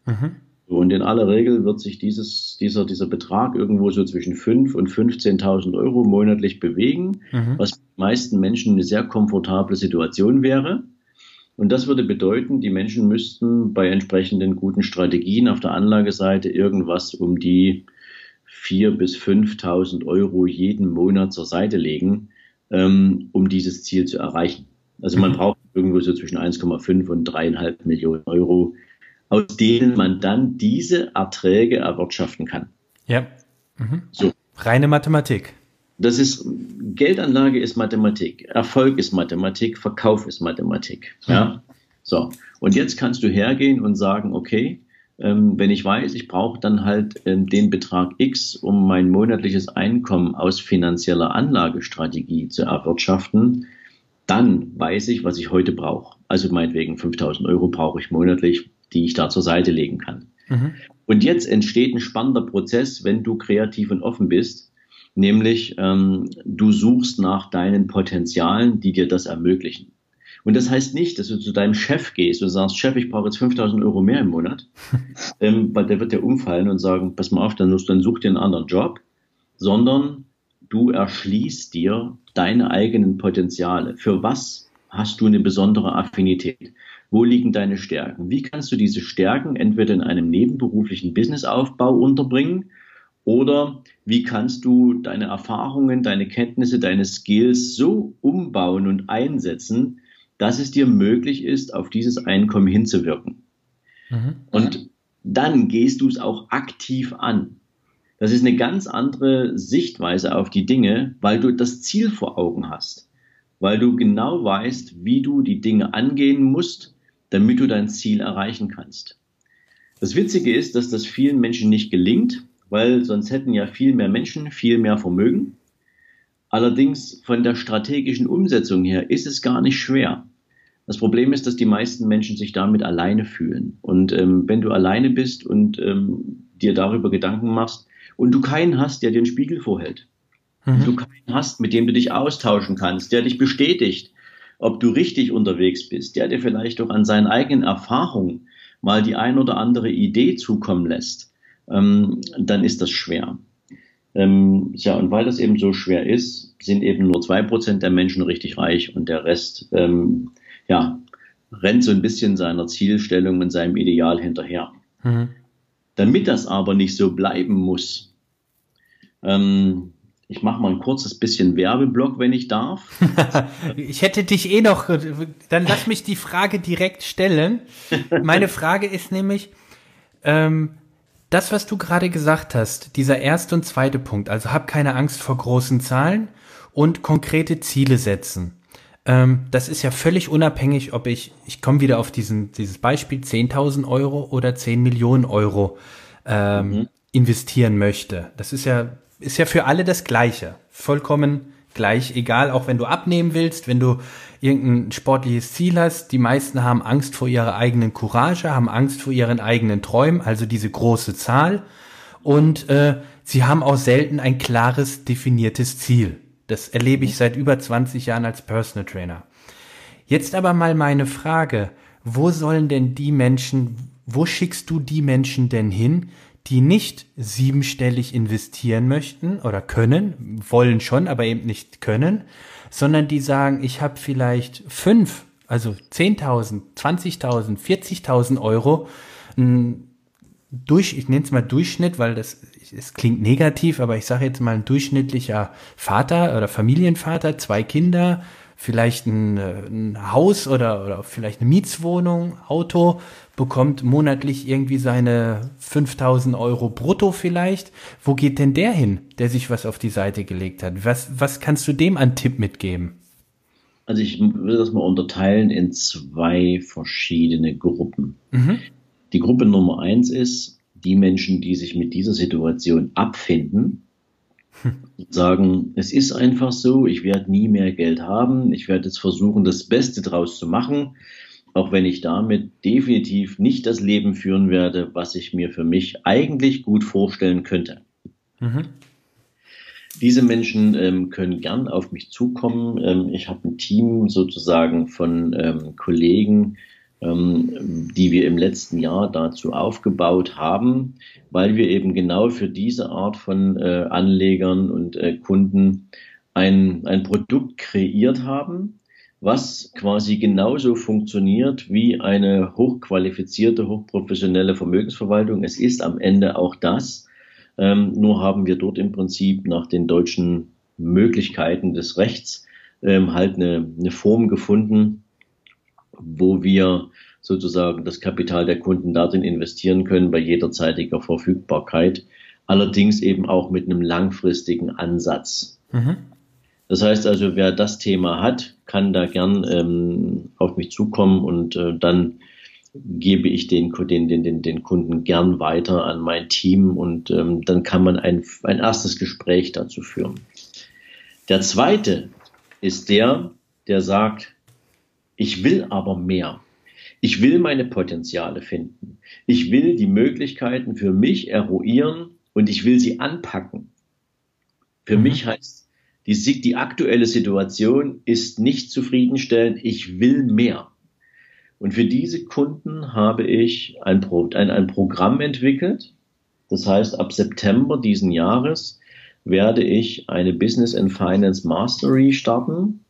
Mhm. Und in aller Regel wird sich dieses, dieser, dieser Betrag irgendwo so zwischen 5.000 und 15.000 Euro monatlich bewegen, mhm. was für die meisten Menschen eine sehr komfortable Situation wäre. Und das würde bedeuten, die Menschen müssten bei entsprechenden guten Strategien auf der Anlageseite irgendwas um die 4.000 bis 5.000 Euro jeden Monat zur Seite legen, ähm, um dieses Ziel zu erreichen. Also man mhm. braucht irgendwo so zwischen 1,5 und 3,5 Millionen Euro, aus denen man dann diese Erträge erwirtschaften kann. Ja. Mhm. So. Reine Mathematik. Das ist, Geldanlage ist Mathematik, Erfolg ist Mathematik, Verkauf ist Mathematik. Ja. So. Und jetzt kannst du hergehen und sagen, okay, ähm, wenn ich weiß, ich brauche dann halt ähm, den Betrag X, um mein monatliches Einkommen aus finanzieller Anlagestrategie zu erwirtschaften, dann weiß ich, was ich heute brauche. Also meinetwegen 5000 Euro brauche ich monatlich, die ich da zur Seite legen kann. Mhm. Und jetzt entsteht ein spannender Prozess, wenn du kreativ und offen bist, nämlich ähm, du suchst nach deinen Potenzialen, die dir das ermöglichen. Und das heißt nicht, dass du zu deinem Chef gehst und sagst, Chef, ich brauche jetzt 5000 Euro mehr im Monat, ähm, weil der wird dir umfallen und sagen, pass mal auf, dann, dann such dir einen anderen Job, sondern du erschließt dir deine eigenen Potenziale. Für was hast du eine besondere Affinität? Wo liegen deine Stärken? Wie kannst du diese Stärken entweder in einem nebenberuflichen Businessaufbau unterbringen oder wie kannst du deine Erfahrungen, deine Kenntnisse, deine Skills so umbauen und einsetzen, dass es dir möglich ist, auf dieses Einkommen hinzuwirken. Mhm. Und dann gehst du es auch aktiv an. Das ist eine ganz andere Sichtweise auf die Dinge, weil du das Ziel vor Augen hast, weil du genau weißt, wie du die Dinge angehen musst, damit du dein Ziel erreichen kannst. Das Witzige ist, dass das vielen Menschen nicht gelingt, weil sonst hätten ja viel mehr Menschen viel mehr Vermögen. Allerdings von der strategischen Umsetzung her ist es gar nicht schwer. Das Problem ist, dass die meisten Menschen sich damit alleine fühlen. Und ähm, wenn du alleine bist und ähm, dir darüber Gedanken machst und du keinen hast, der dir den Spiegel vorhält, mhm. du keinen hast, mit dem du dich austauschen kannst, der dich bestätigt, ob du richtig unterwegs bist, der dir vielleicht auch an seinen eigenen Erfahrungen mal die ein oder andere Idee zukommen lässt, ähm, dann ist das schwer. Ähm, ja, und weil das eben so schwer ist, sind eben nur zwei Prozent der Menschen richtig reich und der Rest, ähm, ja, rennt so ein bisschen seiner Zielstellung und seinem Ideal hinterher. Mhm. Damit das aber nicht so bleiben muss, ähm, ich mache mal ein kurzes bisschen Werbeblock, wenn ich darf. ich hätte dich eh noch, dann lass mich die Frage direkt stellen. Meine Frage ist nämlich, ähm, das, was du gerade gesagt hast, dieser erste und zweite Punkt, also hab keine Angst vor großen Zahlen und konkrete Ziele setzen. Ähm, das ist ja völlig unabhängig, ob ich, ich komme wieder auf diesen, dieses Beispiel, 10.000 Euro oder 10 Millionen Euro ähm, mhm. investieren möchte. Das ist ja, ist ja für alle das Gleiche. Vollkommen gleich, egal, auch wenn du abnehmen willst, wenn du irgendein sportliches Ziel hast. Die meisten haben Angst vor ihrer eigenen Courage, haben Angst vor ihren eigenen Träumen, also diese große Zahl. Und äh, sie haben auch selten ein klares, definiertes Ziel. Das erlebe ich seit über 20 Jahren als Personal Trainer. Jetzt aber mal meine Frage, wo sollen denn die Menschen, wo schickst du die Menschen denn hin, die nicht siebenstellig investieren möchten oder können, wollen schon, aber eben nicht können, sondern die sagen, ich habe vielleicht fünf, also 10.000, 20.000, 40.000 Euro, durch, ich nenne es mal Durchschnitt, weil das es klingt negativ, aber ich sage jetzt mal ein durchschnittlicher Vater oder Familienvater, zwei Kinder, vielleicht ein, ein Haus oder, oder vielleicht eine Mietswohnung, Auto, bekommt monatlich irgendwie seine 5000 Euro brutto vielleicht. Wo geht denn der hin, der sich was auf die Seite gelegt hat? Was, was kannst du dem an Tipp mitgeben? Also ich würde das mal unterteilen in zwei verschiedene Gruppen. Mhm. Die Gruppe Nummer eins ist die Menschen, die sich mit dieser Situation abfinden hm. und sagen, es ist einfach so, ich werde nie mehr Geld haben, ich werde jetzt versuchen, das Beste draus zu machen, auch wenn ich damit definitiv nicht das Leben führen werde, was ich mir für mich eigentlich gut vorstellen könnte. Mhm. Diese Menschen ähm, können gern auf mich zukommen. Ähm, ich habe ein Team sozusagen von ähm, Kollegen, die wir im letzten Jahr dazu aufgebaut haben, weil wir eben genau für diese Art von äh, Anlegern und äh, Kunden ein, ein Produkt kreiert haben, was quasi genauso funktioniert wie eine hochqualifizierte, hochprofessionelle Vermögensverwaltung. Es ist am Ende auch das, ähm, nur haben wir dort im Prinzip nach den deutschen Möglichkeiten des Rechts ähm, halt eine, eine Form gefunden, wo wir sozusagen das Kapital der Kunden darin investieren können bei jederzeitiger Verfügbarkeit, allerdings eben auch mit einem langfristigen Ansatz. Mhm. Das heißt also, wer das Thema hat, kann da gern ähm, auf mich zukommen und äh, dann gebe ich den, den, den, den Kunden gern weiter an mein Team und ähm, dann kann man ein, ein erstes Gespräch dazu führen. Der zweite ist der, der sagt, ich will aber mehr. Ich will meine Potenziale finden. Ich will die Möglichkeiten für mich eruieren und ich will sie anpacken. Für mhm. mich heißt, die, die aktuelle Situation ist nicht zufriedenstellend. Ich will mehr. Und für diese Kunden habe ich ein, Pro, ein, ein Programm entwickelt. Das heißt, ab September diesen Jahres werde ich eine Business and Finance Mastery starten.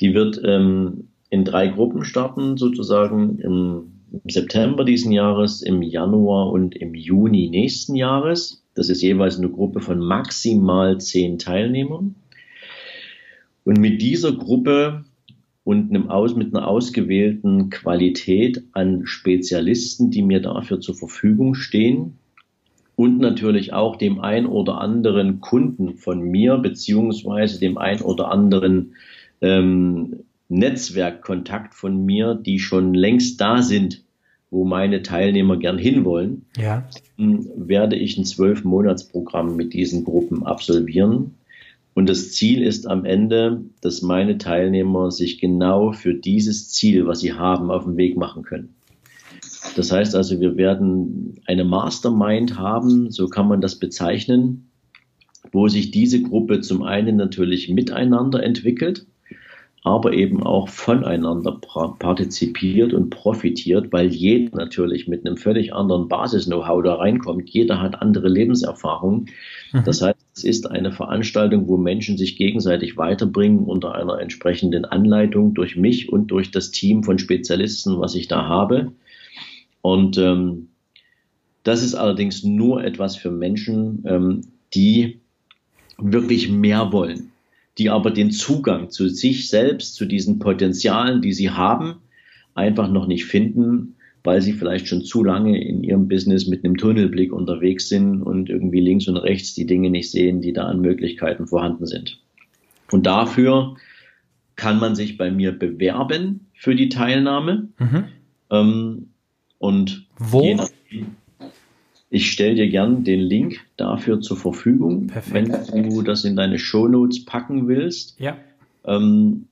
Die wird ähm, in drei Gruppen starten, sozusagen im September diesen Jahres, im Januar und im Juni nächsten Jahres. Das ist jeweils eine Gruppe von maximal zehn Teilnehmern. Und mit dieser Gruppe und einem aus, mit einer ausgewählten Qualität an Spezialisten, die mir dafür zur Verfügung stehen und natürlich auch dem ein oder anderen Kunden von mir beziehungsweise dem ein oder anderen ähm, Netzwerkkontakt von mir, die schon längst da sind, wo meine Teilnehmer gern hinwollen, ja. werde ich ein Zwölf-Monats-Programm mit diesen Gruppen absolvieren. Und das Ziel ist am Ende, dass meine Teilnehmer sich genau für dieses Ziel, was sie haben, auf den Weg machen können. Das heißt also, wir werden eine Mastermind haben, so kann man das bezeichnen, wo sich diese Gruppe zum einen natürlich miteinander entwickelt, aber eben auch voneinander partizipiert und profitiert, weil jeder natürlich mit einem völlig anderen Basis-Know-how da reinkommt. Jeder hat andere Lebenserfahrungen. Mhm. Das heißt, es ist eine Veranstaltung, wo Menschen sich gegenseitig weiterbringen unter einer entsprechenden Anleitung durch mich und durch das Team von Spezialisten, was ich da habe. Und ähm, das ist allerdings nur etwas für Menschen, ähm, die wirklich mehr wollen die aber den Zugang zu sich selbst, zu diesen Potenzialen, die sie haben, einfach noch nicht finden, weil sie vielleicht schon zu lange in ihrem Business mit einem Tunnelblick unterwegs sind und irgendwie links und rechts die Dinge nicht sehen, die da an Möglichkeiten vorhanden sind. Und dafür kann man sich bei mir bewerben für die Teilnahme. Mhm. Ähm, und wo? Ich stelle dir gern den Link dafür zur Verfügung, Perfekt. wenn du das in deine Shownotes packen willst. Ja. Ähm,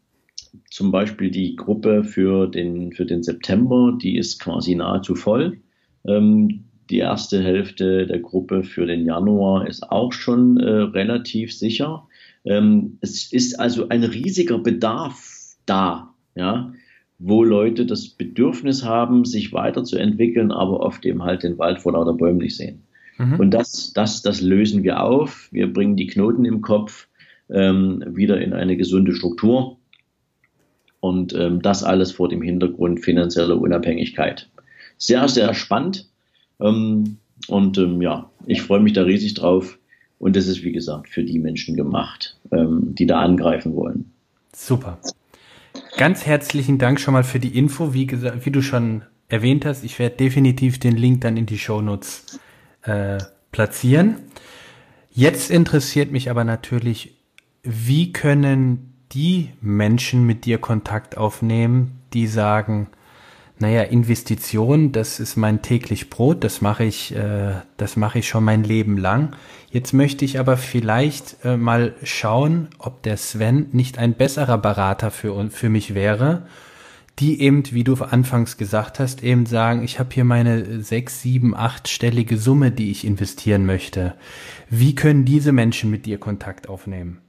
zum Beispiel die Gruppe für den, für den September, die ist quasi nahezu voll. Ähm, die erste Hälfte der Gruppe für den Januar ist auch schon äh, relativ sicher. Ähm, es ist also ein riesiger Bedarf da. Ja, wo Leute das Bedürfnis haben, sich weiterzuentwickeln, aber oft eben halt den Wald vor lauter Bäumen nicht sehen. Mhm. Und das, das, das lösen wir auf. Wir bringen die Knoten im Kopf ähm, wieder in eine gesunde Struktur. Und ähm, das alles vor dem Hintergrund finanzieller Unabhängigkeit. Sehr, sehr spannend. Ähm, und ähm, ja, ich freue mich da riesig drauf. Und das ist, wie gesagt, für die Menschen gemacht, ähm, die da angreifen wollen. Super. Ganz herzlichen Dank schon mal für die Info. Wie gesagt, wie du schon erwähnt hast, ich werde definitiv den Link dann in die Shownotes äh, platzieren. Jetzt interessiert mich aber natürlich, wie können die Menschen mit dir Kontakt aufnehmen, die sagen, naja, Investition, das ist mein täglich Brot, das mache ich, äh, das mache ich schon mein Leben lang. Jetzt möchte ich aber vielleicht äh, mal schauen, ob der Sven nicht ein besserer Berater für, für mich wäre, die eben, wie du anfangs gesagt hast, eben sagen, ich habe hier meine sechs, sieben, achtstellige Summe, die ich investieren möchte. Wie können diese Menschen mit dir Kontakt aufnehmen?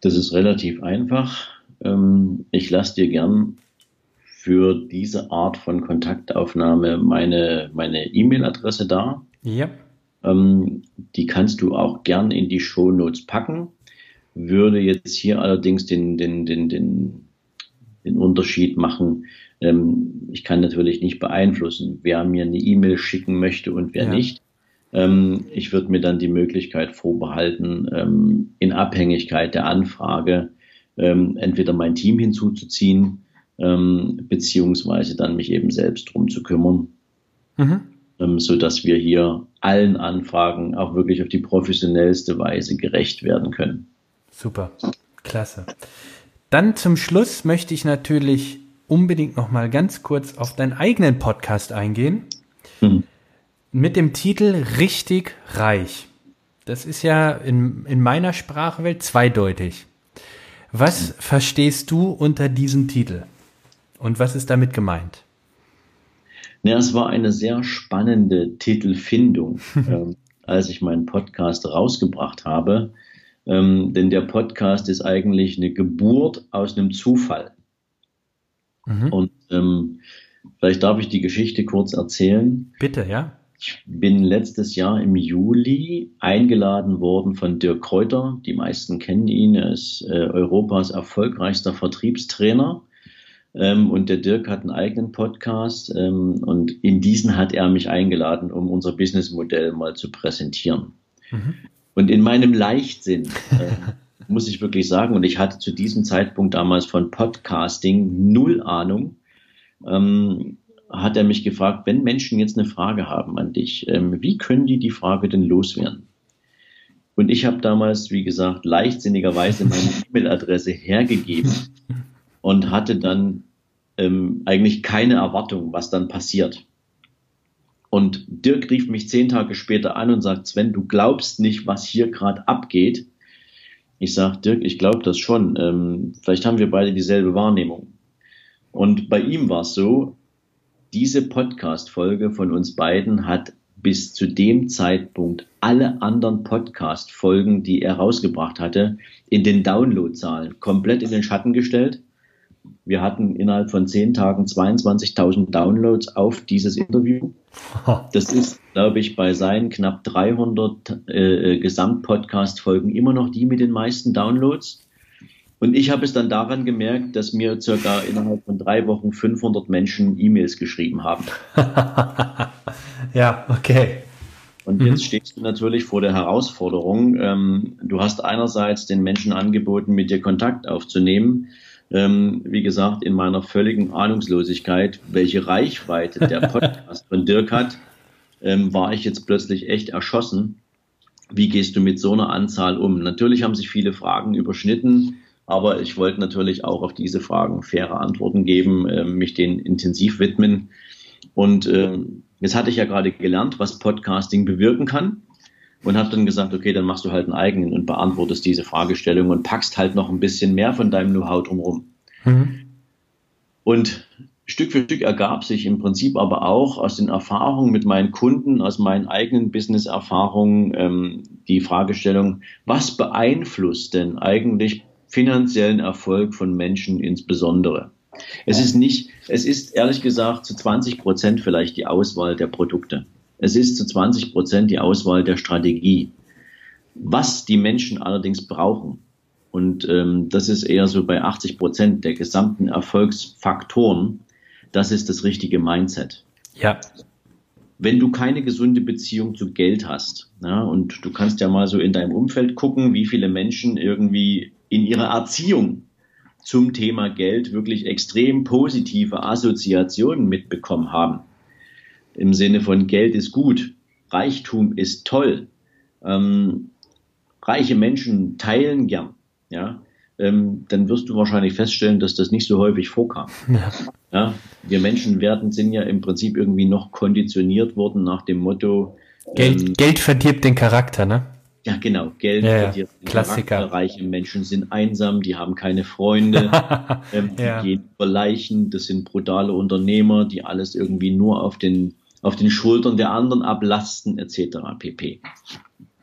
Das ist relativ einfach. Ähm, ich lasse dir gern für diese Art von Kontaktaufnahme meine meine E-Mail-Adresse da. Ja. Ähm, die kannst du auch gern in die Show Notes packen. Würde jetzt hier allerdings den, den, den, den, den Unterschied machen. Ähm, ich kann natürlich nicht beeinflussen, wer mir eine E-Mail schicken möchte und wer ja. nicht. Ähm, ich würde mir dann die Möglichkeit vorbehalten, ähm, in Abhängigkeit der Anfrage ähm, entweder mein Team hinzuzuziehen ähm, beziehungsweise dann mich eben selbst drum zu kümmern, mhm. ähm, so dass wir hier allen Anfragen auch wirklich auf die professionellste Weise gerecht werden können. Super, klasse. Dann zum Schluss möchte ich natürlich unbedingt noch mal ganz kurz auf deinen eigenen Podcast eingehen. Mhm. Mit dem Titel Richtig reich. Das ist ja in, in meiner Sprachwelt zweideutig. Was mhm. verstehst du unter diesem Titel? Und was ist damit gemeint? Ja, es war eine sehr spannende Titelfindung, ähm, als ich meinen Podcast rausgebracht habe. Ähm, denn der Podcast ist eigentlich eine Geburt aus einem Zufall. Mhm. Und ähm, vielleicht darf ich die Geschichte kurz erzählen. Bitte, ja. Ich bin letztes Jahr im Juli eingeladen worden von Dirk Kräuter. Die meisten kennen ihn. Er ist äh, Europas erfolgreichster Vertriebstrainer ähm, und der Dirk hat einen eigenen Podcast ähm, und in diesen hat er mich eingeladen, um unser Businessmodell mal zu präsentieren. Mhm. Und in meinem Leichtsinn äh, muss ich wirklich sagen, und ich hatte zu diesem Zeitpunkt damals von Podcasting null Ahnung, ähm, hat er mich gefragt, wenn Menschen jetzt eine Frage haben an dich, ähm, wie können die die Frage denn loswerden? Und ich habe damals, wie gesagt, leichtsinnigerweise meine E-Mail-Adresse hergegeben und hatte dann ähm, eigentlich keine Erwartung, was dann passiert. Und Dirk rief mich zehn Tage später an und sagt, Sven, du glaubst nicht, was hier gerade abgeht. Ich sage, Dirk, ich glaube das schon. Ähm, vielleicht haben wir beide dieselbe Wahrnehmung. Und bei ihm war es so, diese Podcast-Folge von uns beiden hat bis zu dem Zeitpunkt alle anderen Podcast-Folgen, die er rausgebracht hatte, in den Downloadzahlen komplett in den Schatten gestellt. Wir hatten innerhalb von zehn Tagen 22.000 Downloads auf dieses Interview. Das ist, glaube ich, bei seinen knapp 300 äh, Gesamtpodcast-Folgen immer noch die mit den meisten Downloads. Und ich habe es dann daran gemerkt, dass mir circa innerhalb von drei Wochen 500 Menschen E-Mails geschrieben haben. ja, okay. Und jetzt mhm. stehst du natürlich vor der Herausforderung. Ähm, du hast einerseits den Menschen angeboten, mit dir Kontakt aufzunehmen ähm, wie gesagt, in meiner völligen Ahnungslosigkeit, welche Reichweite der Podcast von Dirk hat, ähm, war ich jetzt plötzlich echt erschossen. Wie gehst du mit so einer Anzahl um? Natürlich haben sich viele Fragen überschnitten, aber ich wollte natürlich auch auf diese Fragen faire Antworten geben, äh, mich denen intensiv widmen. Und äh, jetzt hatte ich ja gerade gelernt, was Podcasting bewirken kann und habe dann gesagt, okay, dann machst du halt einen eigenen und beantwortest diese Fragestellung und packst halt noch ein bisschen mehr von deinem Know-how drumherum. Mhm. Und Stück für Stück ergab sich im Prinzip aber auch aus den Erfahrungen mit meinen Kunden, aus meinen eigenen Business-Erfahrungen ähm, die Fragestellung, was beeinflusst denn eigentlich finanziellen Erfolg von Menschen insbesondere? Es ist nicht, es ist ehrlich gesagt zu 20 Prozent vielleicht die Auswahl der Produkte. Es ist zu 20 Prozent die Auswahl der Strategie. Was die Menschen allerdings brauchen, und ähm, das ist eher so bei 80 Prozent der gesamten Erfolgsfaktoren, das ist das richtige Mindset. Ja. Wenn du keine gesunde Beziehung zu Geld hast, ja, und du kannst ja mal so in deinem Umfeld gucken, wie viele Menschen irgendwie in ihrer Erziehung zum Thema Geld wirklich extrem positive Assoziationen mitbekommen haben im Sinne von Geld ist gut, Reichtum ist toll. Ähm, reiche Menschen teilen gern. ja, ähm, dann wirst du wahrscheinlich feststellen, dass das nicht so häufig vorkam. Ja. ja. wir Menschen werden, sind ja im Prinzip irgendwie noch konditioniert worden nach dem Motto, Geld, ähm, Geld verdirbt den Charakter, ne? Ja, genau. Geld ja, verdirbt den Klassiker. Charakter. Reiche Menschen sind einsam, die haben keine Freunde, ähm, die ja. gehen über Leichen, das sind brutale Unternehmer, die alles irgendwie nur auf den, auf den Schultern der anderen ablasten, etc. pp.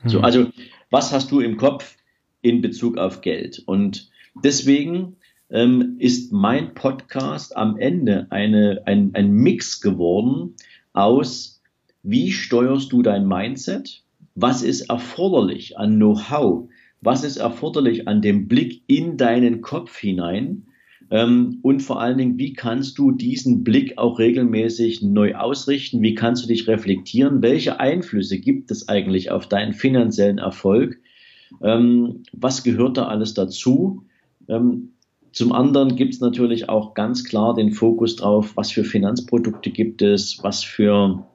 Hm. So, also, was hast du im Kopf in Bezug auf Geld? Und deswegen ähm, ist mein Podcast am Ende eine, ein, ein Mix geworden aus wie steuerst du dein Mindset? Was ist erforderlich an Know-how? Was ist erforderlich an dem Blick in deinen Kopf hinein? Ähm, und vor allen Dingen, wie kannst du diesen Blick auch regelmäßig neu ausrichten? Wie kannst du dich reflektieren? Welche Einflüsse gibt es eigentlich auf deinen finanziellen Erfolg? Ähm, was gehört da alles dazu? Ähm, zum anderen gibt es natürlich auch ganz klar den Fokus drauf, was für Finanzprodukte gibt es, was für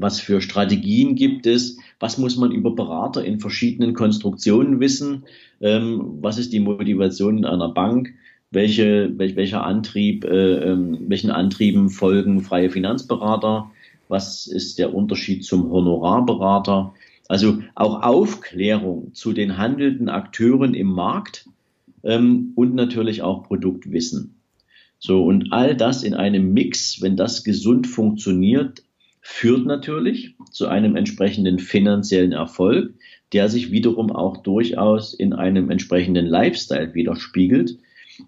was für Strategien gibt es, was muss man über Berater in verschiedenen Konstruktionen wissen, was ist die Motivation in einer Bank, welche, welch, welcher Antrieb, äh, ähm, welchen Antrieben folgen freie Finanzberater, was ist der Unterschied zum Honorarberater, also auch Aufklärung zu den handelnden Akteuren im Markt ähm, und natürlich auch Produktwissen. So, und all das in einem Mix, wenn das gesund funktioniert, führt natürlich zu einem entsprechenden finanziellen Erfolg, der sich wiederum auch durchaus in einem entsprechenden Lifestyle widerspiegelt.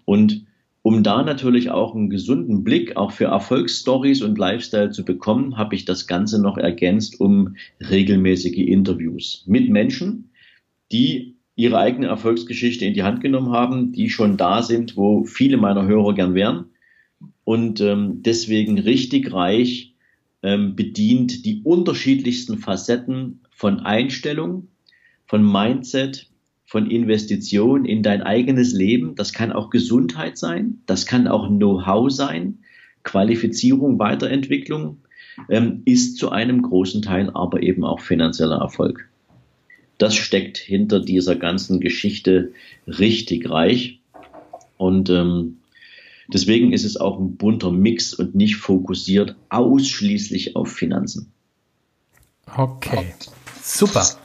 Und um da natürlich auch einen gesunden Blick auch für Erfolgsstories und Lifestyle zu bekommen, habe ich das Ganze noch ergänzt um regelmäßige Interviews mit Menschen, die ihre eigene Erfolgsgeschichte in die Hand genommen haben, die schon da sind, wo viele meiner Hörer gern wären. Und ähm, deswegen richtig reich ähm, bedient die unterschiedlichsten Facetten von Einstellung, von Mindset, von Investition in dein eigenes Leben. Das kann auch Gesundheit sein, das kann auch Know-how sein, Qualifizierung, Weiterentwicklung, ähm, ist zu einem großen Teil aber eben auch finanzieller Erfolg. Das steckt hinter dieser ganzen Geschichte richtig reich. Und ähm, Deswegen ist es auch ein bunter Mix und nicht fokussiert ausschließlich auf Finanzen. Okay, super.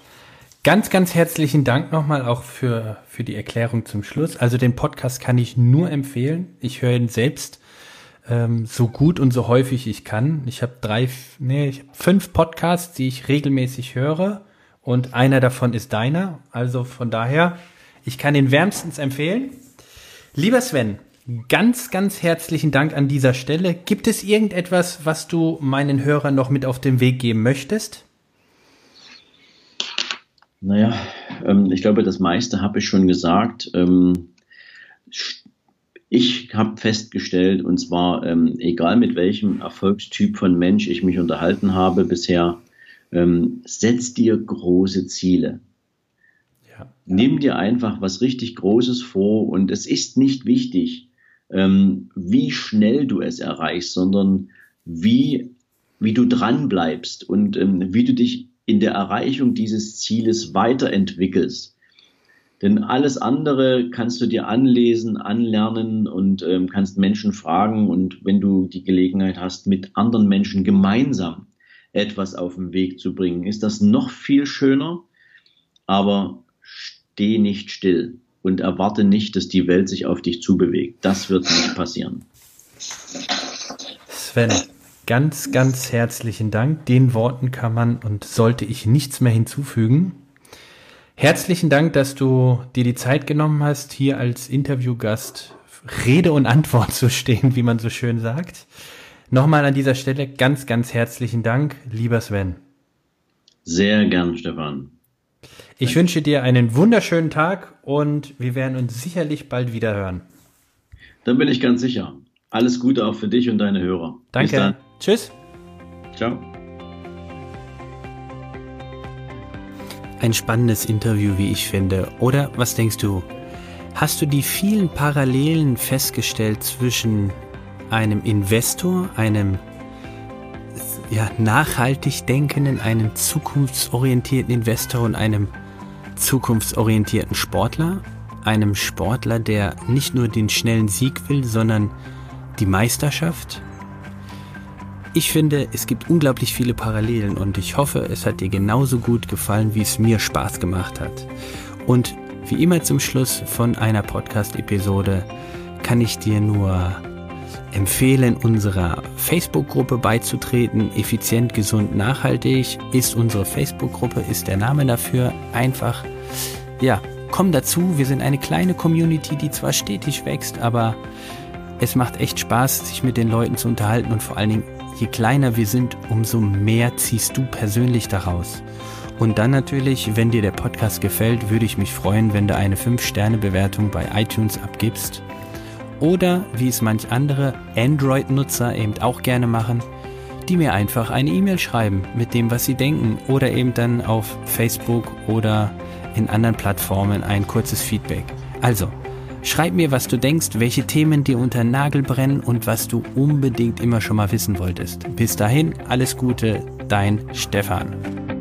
Ganz, ganz herzlichen Dank nochmal auch für, für die Erklärung zum Schluss. Also den Podcast kann ich nur empfehlen. Ich höre ihn selbst ähm, so gut und so häufig ich kann. Ich habe drei, nee, ich hab fünf Podcasts, die ich regelmäßig höre und einer davon ist deiner. Also von daher, ich kann ihn wärmstens empfehlen. Lieber Sven, Ganz, ganz herzlichen Dank an dieser Stelle. Gibt es irgendetwas, was du meinen Hörern noch mit auf den Weg geben möchtest? Naja, ähm, ich glaube, das meiste habe ich schon gesagt. Ähm, ich habe festgestellt, und zwar ähm, egal mit welchem Erfolgstyp von Mensch ich mich unterhalten habe bisher, ähm, setz dir große Ziele. Ja. Nimm dir einfach was richtig Großes vor und es ist nicht wichtig, ähm, wie schnell du es erreichst, sondern wie, wie du dran bleibst und ähm, wie du dich in der Erreichung dieses Zieles weiterentwickelst. Denn alles andere kannst du dir anlesen, anlernen und ähm, kannst Menschen fragen und wenn du die Gelegenheit hast, mit anderen Menschen gemeinsam etwas auf den Weg zu bringen, ist das noch viel schöner. Aber steh nicht still und erwarte nicht, dass die Welt sich auf dich zubewegt. Das wird nicht passieren. Sven, ganz, ganz herzlichen Dank. Den Worten kann man und sollte ich nichts mehr hinzufügen. Herzlichen Dank, dass du dir die Zeit genommen hast, hier als Interviewgast Rede und Antwort zu stehen, wie man so schön sagt. Nochmal an dieser Stelle ganz, ganz herzlichen Dank, lieber Sven. Sehr gern, Stefan. Ich Danke. wünsche dir einen wunderschönen Tag und wir werden uns sicherlich bald wieder hören. Dann bin ich ganz sicher. Alles Gute auch für dich und deine Hörer. Danke. Tschüss. Ciao. Ein spannendes Interview, wie ich finde. Oder was denkst du? Hast du die vielen Parallelen festgestellt zwischen einem Investor, einem ja, nachhaltig denkenden, einem zukunftsorientierten Investor und einem zukunftsorientierten Sportler? einem Sportler, der nicht nur den schnellen Sieg will, sondern die Meisterschaft? Ich finde, es gibt unglaublich viele Parallelen und ich hoffe, es hat dir genauso gut gefallen, wie es mir Spaß gemacht hat. Und wie immer zum Schluss von einer Podcast-Episode kann ich dir nur empfehlen, unserer Facebook-Gruppe beizutreten. Effizient, gesund, nachhaltig ist unsere Facebook-Gruppe, ist der Name dafür. Einfach, ja, komm dazu. Wir sind eine kleine Community, die zwar stetig wächst, aber es macht echt Spaß, sich mit den Leuten zu unterhalten und vor allen Dingen je kleiner wir sind, umso mehr ziehst du persönlich daraus. Und dann natürlich, wenn dir der Podcast gefällt, würde ich mich freuen, wenn du eine 5-Sterne-Bewertung bei iTunes abgibst. Oder, wie es manch andere Android-Nutzer eben auch gerne machen, die mir einfach eine E-Mail schreiben mit dem, was sie denken. Oder eben dann auf Facebook oder in anderen Plattformen ein kurzes Feedback. Also, Schreib mir, was du denkst, welche Themen dir unter den Nagel brennen und was du unbedingt immer schon mal wissen wolltest. Bis dahin, alles Gute, dein Stefan.